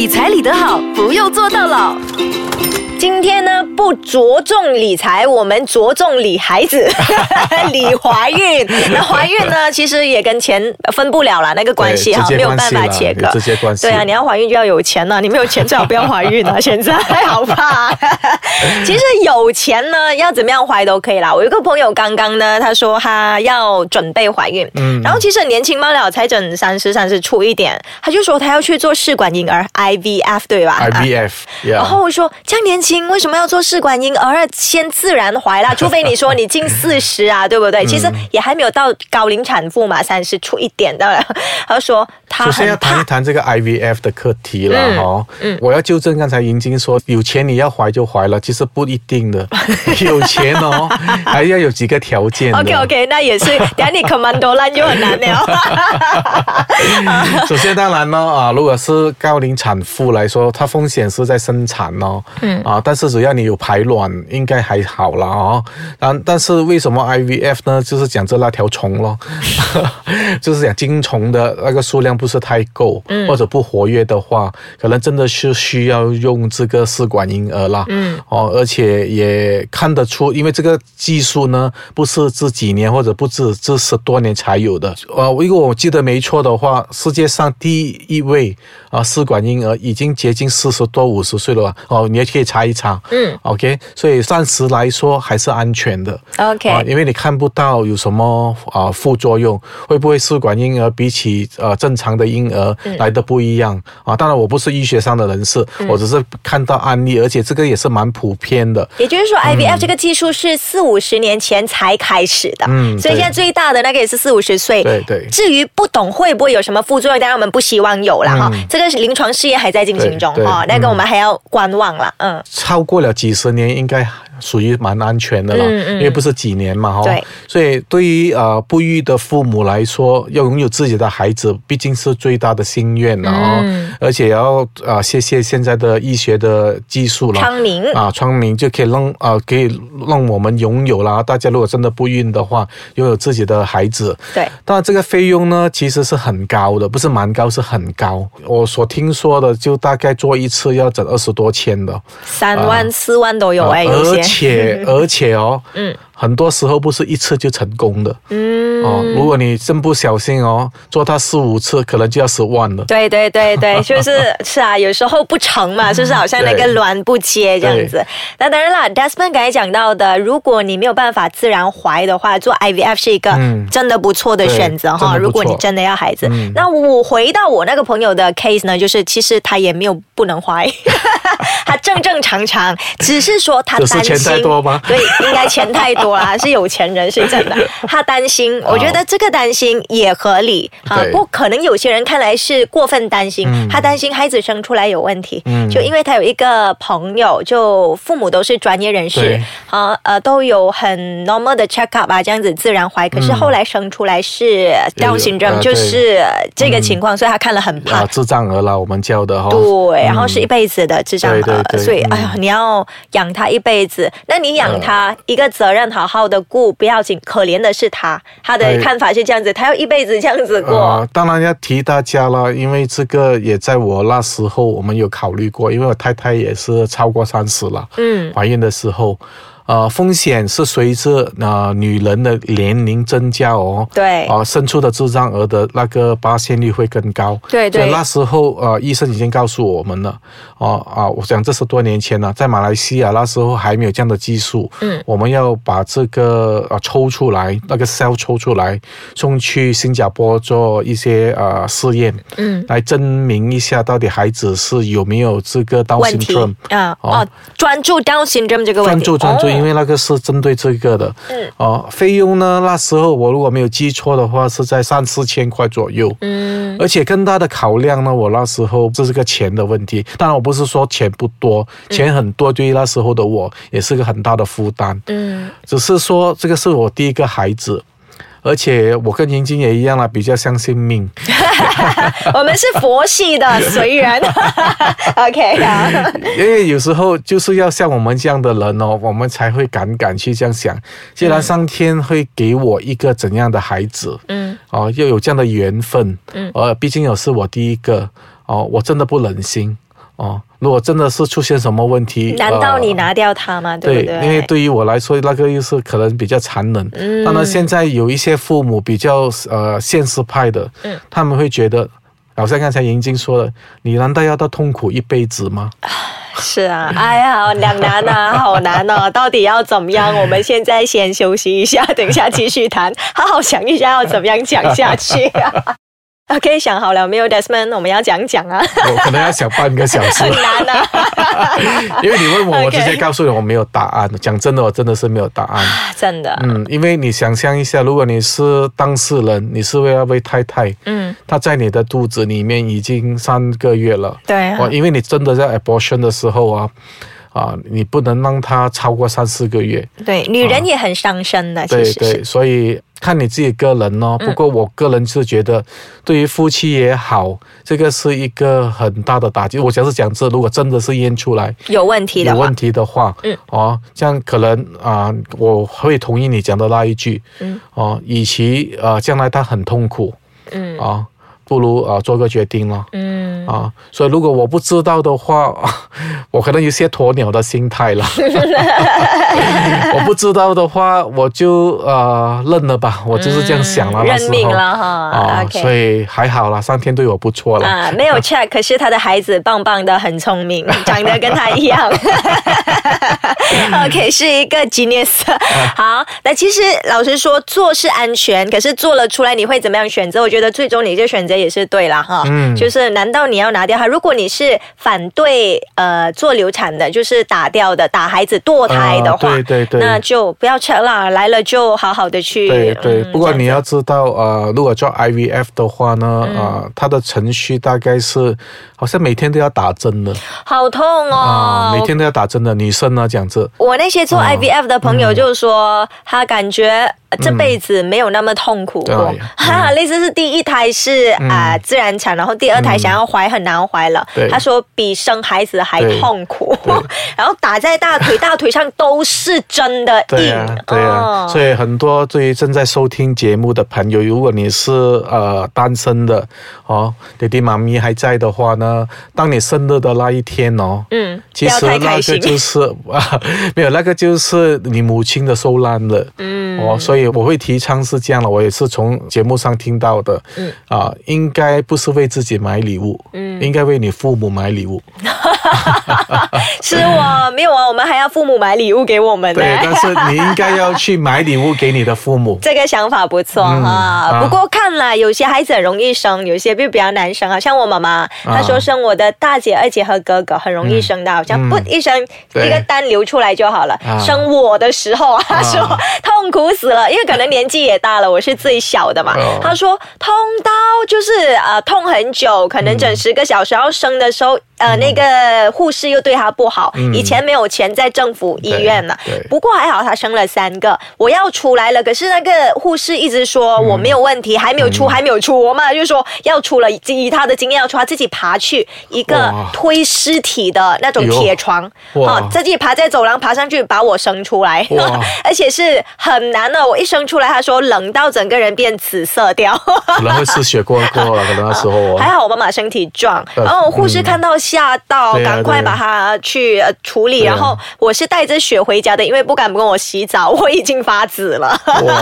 理财理得好，不用做到老。今天呢，不着重理财，我们着重理孩子，理怀孕。那怀孕呢，其实也跟钱分不了了那个关系哈，没有办法切割。这些关系。对啊，你要怀孕就要有钱呐，你没有钱最好不要怀孕啊。现在好怕。其实有钱呢，要怎么样怀都可以啦。我有个朋友刚刚呢，他说他要准备怀孕，嗯，然后其实年轻嘛了，才整三十三十出一点，他就说他要去做试管婴儿 IVF，对吧？IVF。然后我说这样年轻。为什么要做试管婴儿？先自然怀啦，除非你说你近四十啊，对不对？其实也还没有到高龄产妇嘛，三十出一点的。他说他首先要谈一谈这个 IVF 的课题了哈。嗯，我要纠正刚才银晶说有钱你要怀就怀了，其实不一定的。有钱哦，还要有几个条件。OK OK，那也是，等你 commando 烂就很难了。首先当然呢啊，如果是高龄产妇来说，它风险是在生产哦。嗯啊。但是只要你有排卵，应该还好了啊。但但是为什么 IVF 呢？就是讲这那条虫咯，就是讲精虫的那个数量不是太够，或者不活跃的话，可能真的是需要用这个试管婴儿啦。嗯哦，而且也看得出，因为这个技术呢，不是这几年或者不止这十多年才有的。呃，如果我记得没错的话，世界上第一位啊试管婴儿已经接近四十多五十岁了哦，你也可以查。一场，嗯，OK，所以暂时来说还是安全的，OK，啊，因为你看不到有什么啊副作用，会不会试管婴儿比起呃正常的婴儿来的不一样啊？当然我不是医学上的人士，我只是看到案例，而且这个也是蛮普遍的。也就是说，IVF 这个技术是四五十年前才开始的，嗯，所以现在最大的那个也是四五十岁，对对。至于不懂会不会有什么副作用，当然我们不希望有了哈。这个临床试验还在进行中哈，那个我们还要观望了，嗯。超过了几十年，应该。属于蛮安全的了，因为不是几年嘛，哈，所以对于呃不育的父母来说，要拥有自己的孩子，毕竟是最大的心愿了哦，而且要啊谢谢现在的医学的技术了，昌明。啊昌明就可以让啊可以让我们拥有了。大家如果真的不孕的话，拥有自己的孩子，对，当然这个费用呢其实是很高的，不是蛮高，是很高。我所听说的就大概做一次要整二十多千的，三万四万都有哎，有些。且 而且哦，嗯。很多时候不是一次就成功的，嗯哦，如果你真不小心哦，做它四五次，可能就要十万了。对对对对，就是 是啊，有时候不成嘛，是不是？好像那个卵不接这样子。那当然啦，Desmond 刚才讲到的，如果你没有办法自然怀的话，做 IVF 是一个真的不错的选择哈。如果你真的要孩子，那我回到我那个朋友的 case 呢，就是其实他也没有不能怀，他正正常常，只是说他担心钱太多吗？对，应该钱太多。啊，是有钱人是真的，他担心，我觉得这个担心也合理。啊。不可能有些人看来是过分担心，他担心孩子生出来有问题，嗯。就因为他有一个朋友，就父母都是专业人士，啊呃都有很 normal 的 check up 啊，这样子自然怀，可是后来生出来是 Down syndrome，就是这个情况，所以他看了很怕。智障儿啦，我们叫的哈。对，然后是一辈子的智障儿，所以哎呀，你要养他一辈子，那你养他一个责任好。好好的顾不要紧，可怜的是他，他的看法是这样子，他要一辈子这样子过。当然要提大家了，因为这个也在我那时候，我们有考虑过，因为我太太也是超过三十了，嗯，怀孕的时候。呃，风险是随着呃女人的年龄增加哦，对，啊，生出的智障儿的那个发现率会更高，对对。那时候呃，医生已经告诉我们了，哦啊，我想这是多年前了，在马来西亚那时候还没有这样的技术，嗯，我们要把这个呃抽出来，那个 cell 抽出来，送去新加坡做一些呃试验，嗯，来证明一下到底孩子是有没有这个 Down syndrome 啊，哦，专注 Down syndrome 这个问题，专注专注。因为那个是针对这个的，嗯，哦，费用呢？那时候我如果没有记错的话，是在三四千块左右，嗯，而且更大的考量呢，我那时候这是个钱的问题。当然，我不是说钱不多，钱很多，对于那时候的我也是个很大的负担，嗯，只是说这个是我第一个孩子。而且我跟晶晶也一样啦，比较相信命。我们是佛系的随缘。OK 啊。因为有时候就是要像我们这样的人哦，我们才会敢敢去这样想。既然上天会给我一个怎样的孩子，嗯，哦，又有这样的缘分，嗯，呃，毕竟也是我第一个，哦，我真的不忍心。哦，如果真的是出现什么问题，难道你拿掉它吗？对不对？因为对于我来说，那个又是可能比较残忍。嗯。当然，现在有一些父母比较呃现实派的，嗯，他们会觉得，好像刚才银晶说的，你难道要到痛苦一辈子吗？是啊，哎呀，两难啊，好难哦，到底要怎么样？我们现在先休息一下，等一下继续谈，好好想一下要怎么样讲下去啊。OK，想好了没有，Desmond？我们要讲讲啊。我可能要想半个小时。很难啊。因为你问我，我直接告诉你我没有答案。讲真的，我真的是没有答案。真的。嗯，因为你想象一下，如果你是当事人，你是为了为太太，嗯，她在你的肚子里面已经三个月了。对。哦，因为你真的在 abortion 的时候啊。啊，你不能让他超过三四个月。对，女人也很伤身的，对对，所以看你自己个人哦。不过我个人是觉得，对于夫妻也好，这个是一个很大的打击。我想是讲这，如果真的是验出来有问题的有问题的话，嗯，哦，这样可能啊，我会同意你讲的那一句，嗯，哦，与其啊将来他很痛苦，嗯，啊。不如啊，做个决定了。嗯啊，所以如果我不知道的话，我可能有些鸵鸟的心态了。我不知道的话，我就呃认了吧，我就是这样想了。认命了哈啊，所以还好啦，上天对我不错了啊。没有 check，可是他的孩子棒棒的，很聪明，长得跟他一样。OK，是一个 genius。好，那其实老实说，做是安全，可是做了出来，你会怎么样选择？我觉得最终你这选择。也是对了哈，嗯，就是难道你要拿掉它？如果你是反对呃做流产的，就是打掉的，打孩子堕胎的话，对对对，那就不要吃了，来了就好好的去。对对，不过你要知道呃，如果做 IVF 的话呢，啊，它的程序大概是好像每天都要打针的，好痛哦，每天都要打针的女生呢，讲这。我那些做 IVF 的朋友就是说，他感觉。这辈子没有那么痛苦过，哈，类似是第一胎是啊自然产，然后第二胎想要怀很难怀了。他说比生孩子还痛苦，然后打在大腿，大腿上都是真的硬。对啊，所以很多对于正在收听节目的朋友，如果你是呃单身的哦，爹爹妈咪还在的话呢，当你生日的那一天哦，嗯，其实那个就是啊，没有那个就是你母亲的受难了，嗯，哦，所以。我会提倡是这样的，我也是从节目上听到的。嗯啊，应该不是为自己买礼物，嗯，应该为你父母买礼物。是我没有啊，我们还要父母买礼物给我们呢。对，但是你应该要去买礼物给你的父母。这个想法不错哈。不过看来有些孩子很容易生，有些就比较难生啊。像我妈妈，她说生我的大姐、二姐和哥哥很容易生的，好像不一声一个单流出来就好了。生我的时候啊，她说痛苦死了。因为可能年纪也大了，我是最小的嘛。她说痛到就是呃痛很久，可能整十个小时。要生的时候。呃，那个护士又对他不好，以前没有钱在政府医院了。不过还好他生了三个，我要出来了。可是那个护士一直说我没有问题，还没有出，还没有出。我妈就说要出了，以他的经验要出，他自己爬去一个推尸体的那种铁床，啊，自己爬在走廊爬上去把我生出来，而且是很难的。我一生出来，他说冷到整个人变紫色掉，可能会失血过多了，可能那时候。还好我妈妈身体壮，然后护士看到。吓到，赶快把它去处理。然后我是带着血回家的，因为不敢跟我洗澡，我已经发紫了。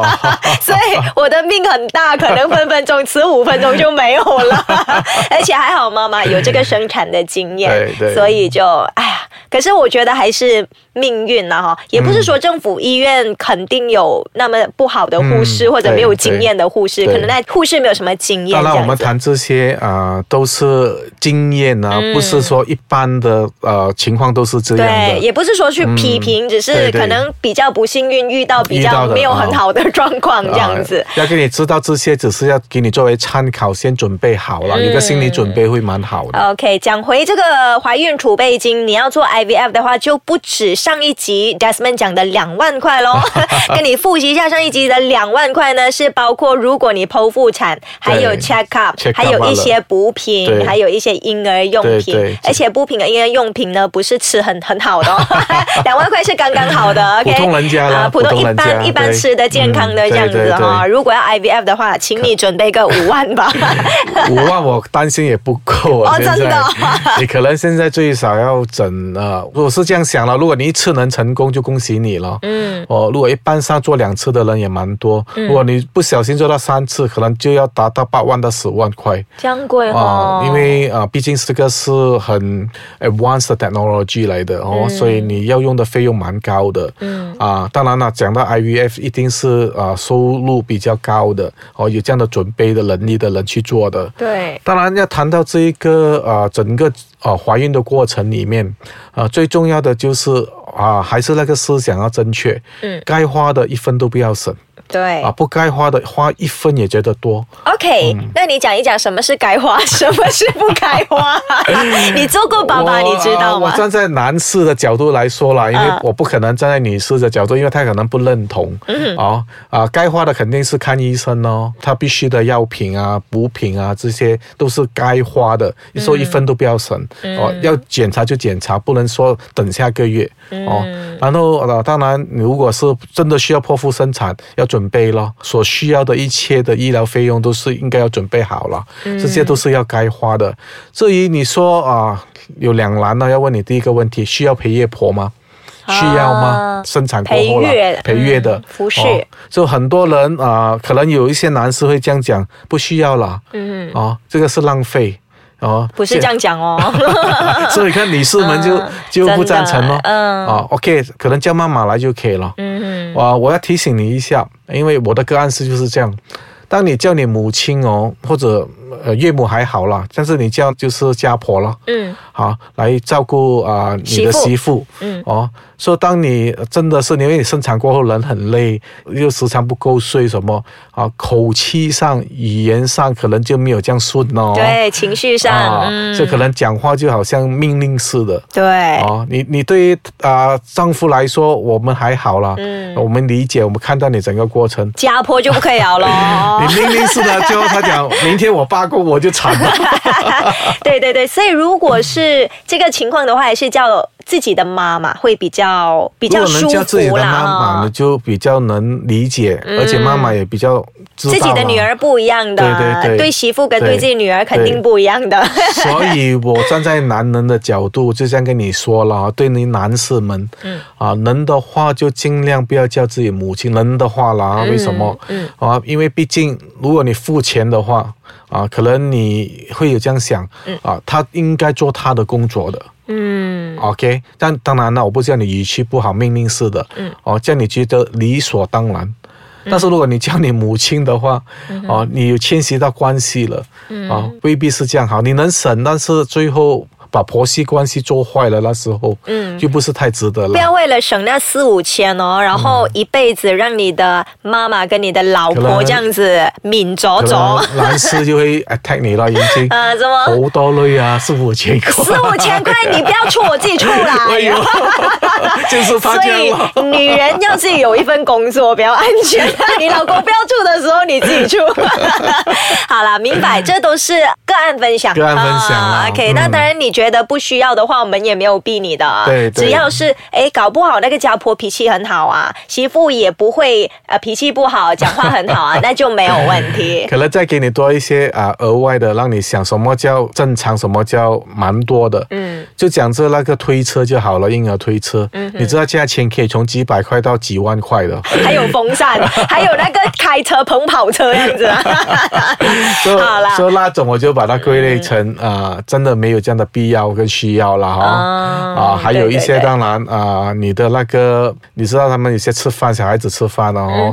所以我的命很大，可能分分钟迟五分钟就没有了。而且还好妈妈有这个生产的经验，所以就哎呀。可是我觉得还是命运了哈，也不是说政府医院肯定有那么不好的护士或者没有经验的护士，可能那护士没有什么经验。当然，我们谈这些啊，都是经验啊，不是说一般的呃情况都是这样的。对，也不是说去批评，只是可能比较不幸运遇到比较没有很好的状况这样子。要给你知道这些，只是要给你作为参考，先准备好了，有个心理准备会蛮好的。OK，讲回这个怀孕储备金，你要做。IVF 的话就不只上一集 Desmond 讲的两万块喽，跟你复习一下上一集的两万块呢，是包括如果你剖腹产，还有 check up，还有一些补品，还有一些婴儿用品，而且补品和婴儿用品呢，不是吃很很好的，两万块是刚刚好的，OK，普通人家啊，普通一般一般吃的健康的这样子哈。如果要 IVF 的话，请你准备个五万吧。五万我担心也不够啊，真的，你可能现在最少要整呃，如果是这样想了，如果你一次能成功，就恭喜你了。嗯，哦，如果一般上做两次的人也蛮多，如果你不小心做到三次，可能就要达到八万到十万块。这样贵哦，因为啊，毕竟这个是很 advanced technology 来的哦，所以你要用的费用蛮高的。嗯，啊，当然了，讲到 IVF 一定是啊收入比较高的哦，有这样的准备的能力的人去做的。对，当然要谈到这一个啊整个。啊，怀孕的过程里面，啊，最重要的就是啊，还是那个思想要正确，嗯，该花的一分都不要省。对啊，不该花的花一分也觉得多。OK，那你讲一讲什么是该花，什么是不该花？你做过爸爸，你知道吗？我站在男士的角度来说了，因为我不可能站在女士的角度，因为她可能不认同。嗯啊啊，该花的肯定是看医生哦，他必须的药品啊、补品啊，这些都是该花的。你说一分都不要省哦，要检查就检查，不能说等下个月哦。然后呃，当然，如果是真的需要剖腹生产，要。准备了，所需要的一切的医疗费用都是应该要准备好了，这些都是要该花的。至于你说啊，有两难呢，要问你第一个问题，需要陪月婆吗？需要吗？生产过后了陪月的服饰，就很多人啊，可能有一些男士会这样讲，不需要了，嗯，啊，这个是浪费。哦，不是这样讲哦，所以看女士们就就不赞成咯。嗯，啊，OK，可能叫妈妈来就可以了。嗯嗯，啊，我要提醒你一下，因为我的个案是就是这样，当你叫你母亲哦，或者。呃，岳母还好啦，但是你叫就是家婆了，嗯，好，来照顾啊你的媳妇，嗯，哦，说当你真的是因为你生产过后人很累，又时常不够睡什么啊，口气上、语言上可能就没有这样顺哦，对，情绪上，就可能讲话就好像命令似的，对，哦，你你对于啊丈夫来说我们还好了，嗯，我们理解，我们看到你整个过程，家婆就不可以了，你命令似的，最后他讲明天我爸。过我就惨了，对对对，所以如果是这个情况的话，还是叫。自己的妈妈会比较比较舒服啦。自己的妈妈呢，就比较能理解，而且妈妈也比较自己的女儿不一样的，对对对，对媳妇跟对自己女儿肯定不一样的。所以我站在男人的角度，就这样跟你说了，对你男士们，嗯啊，能的话就尽量不要叫自己母亲，能的话啦，为什么？嗯啊，因为毕竟如果你付钱的话，啊，可能你会有这样想，啊，他应该做他的工作的。嗯，OK，但当然了，我不叫你语气不好，命令式的，嗯，哦，叫你觉得理所当然。但是如果你叫你母亲的话，哦，你有牵涉到关系了，啊，未必是这样好。你能省，但是最后。把婆媳关系做坏了，那时候，嗯，就不是太值得了。不要为了省那四五千哦，然后一辈子让你的妈妈跟你的老婆这样子抿着着。男士就会 attack 你了，已经 啊，怎么好多累啊？四五千块，四五千块，你不要出，我自己出啦。哎呦，就是他这样所以女人要自己有一份工作比较安全。你老公不要出的时候，你自己出。好了，明白，这都是个案分享，个案分享。OK，那当然你觉得。觉得不需要的话，我们也没有逼你的。对，只要是哎，搞不好那个家婆脾气很好啊，媳妇也不会呃脾气不好，讲话很好啊，那就没有问题。可能再给你多一些啊额外的，让你想什么叫正常，什么叫蛮多的。嗯，就讲这那个推车就好了，婴儿推车。嗯，你知道价钱可以从几百块到几万块的。还有风扇，还有那个开车捧跑车样子。好了，说那种我就把它归类成啊，真的没有这样的必要。要跟需要了哈。啊，还有一些当然啊，你的那个你知道他们有些吃饭小孩子吃饭哦，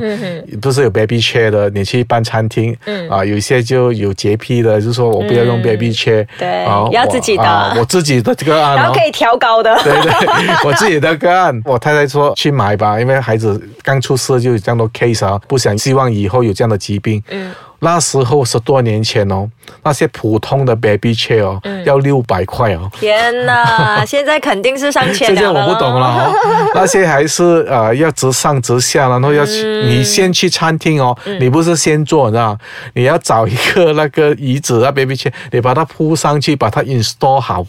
不是有 baby chair 的，你去一般餐厅啊，有一些就有洁癖的，就说我不要用 baby chair，对，要自己的，我自己的这个案，然后可以调高的，对 对，我自己的个案，我太太说去买吧，因为孩子刚出世就有这样多 case 啊，不想希望以后有这样的疾病。嗯。那时候十多年前哦，那些普通的 baby chair 哦，要六百块哦。天哪，现在肯定是上千现在我不懂了哦，那些还是呃要直上直下，然后要去、你先去餐厅哦，你不是先坐，你知道吗？你要找一个那个椅子啊，baby chair，你把它铺上去，把它 install 好，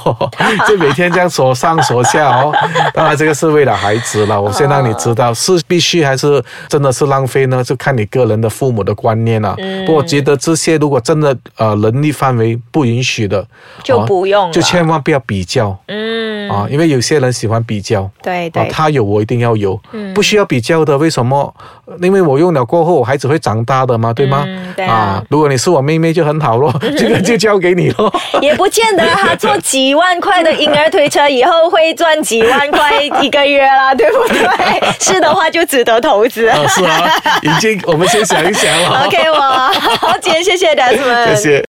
就每天这样锁上锁下哦。当然这个是为了孩子了，我先让你知道是必须还是真的是浪费呢？就看你个人的父母的观念了。不过我觉得这些如果真的呃能力范围不允许的，就不用了就千万不要比较。嗯，啊，因为有些人喜欢比较，啊对对，，他有我一定要有，嗯不需要比较的。为什么？因为我用了过后，我孩子会长大的嘛，对吗？嗯对啊如果你是我妹妹就很好咯，这个就交给你咯。也不见得他做几万块的婴儿推车以后会赚几万块一个月啦，对不对？是的话就值得投资。啊，是啊，已经，我们先想一想了。OK，我好，谢谢 Desmond，谢谢。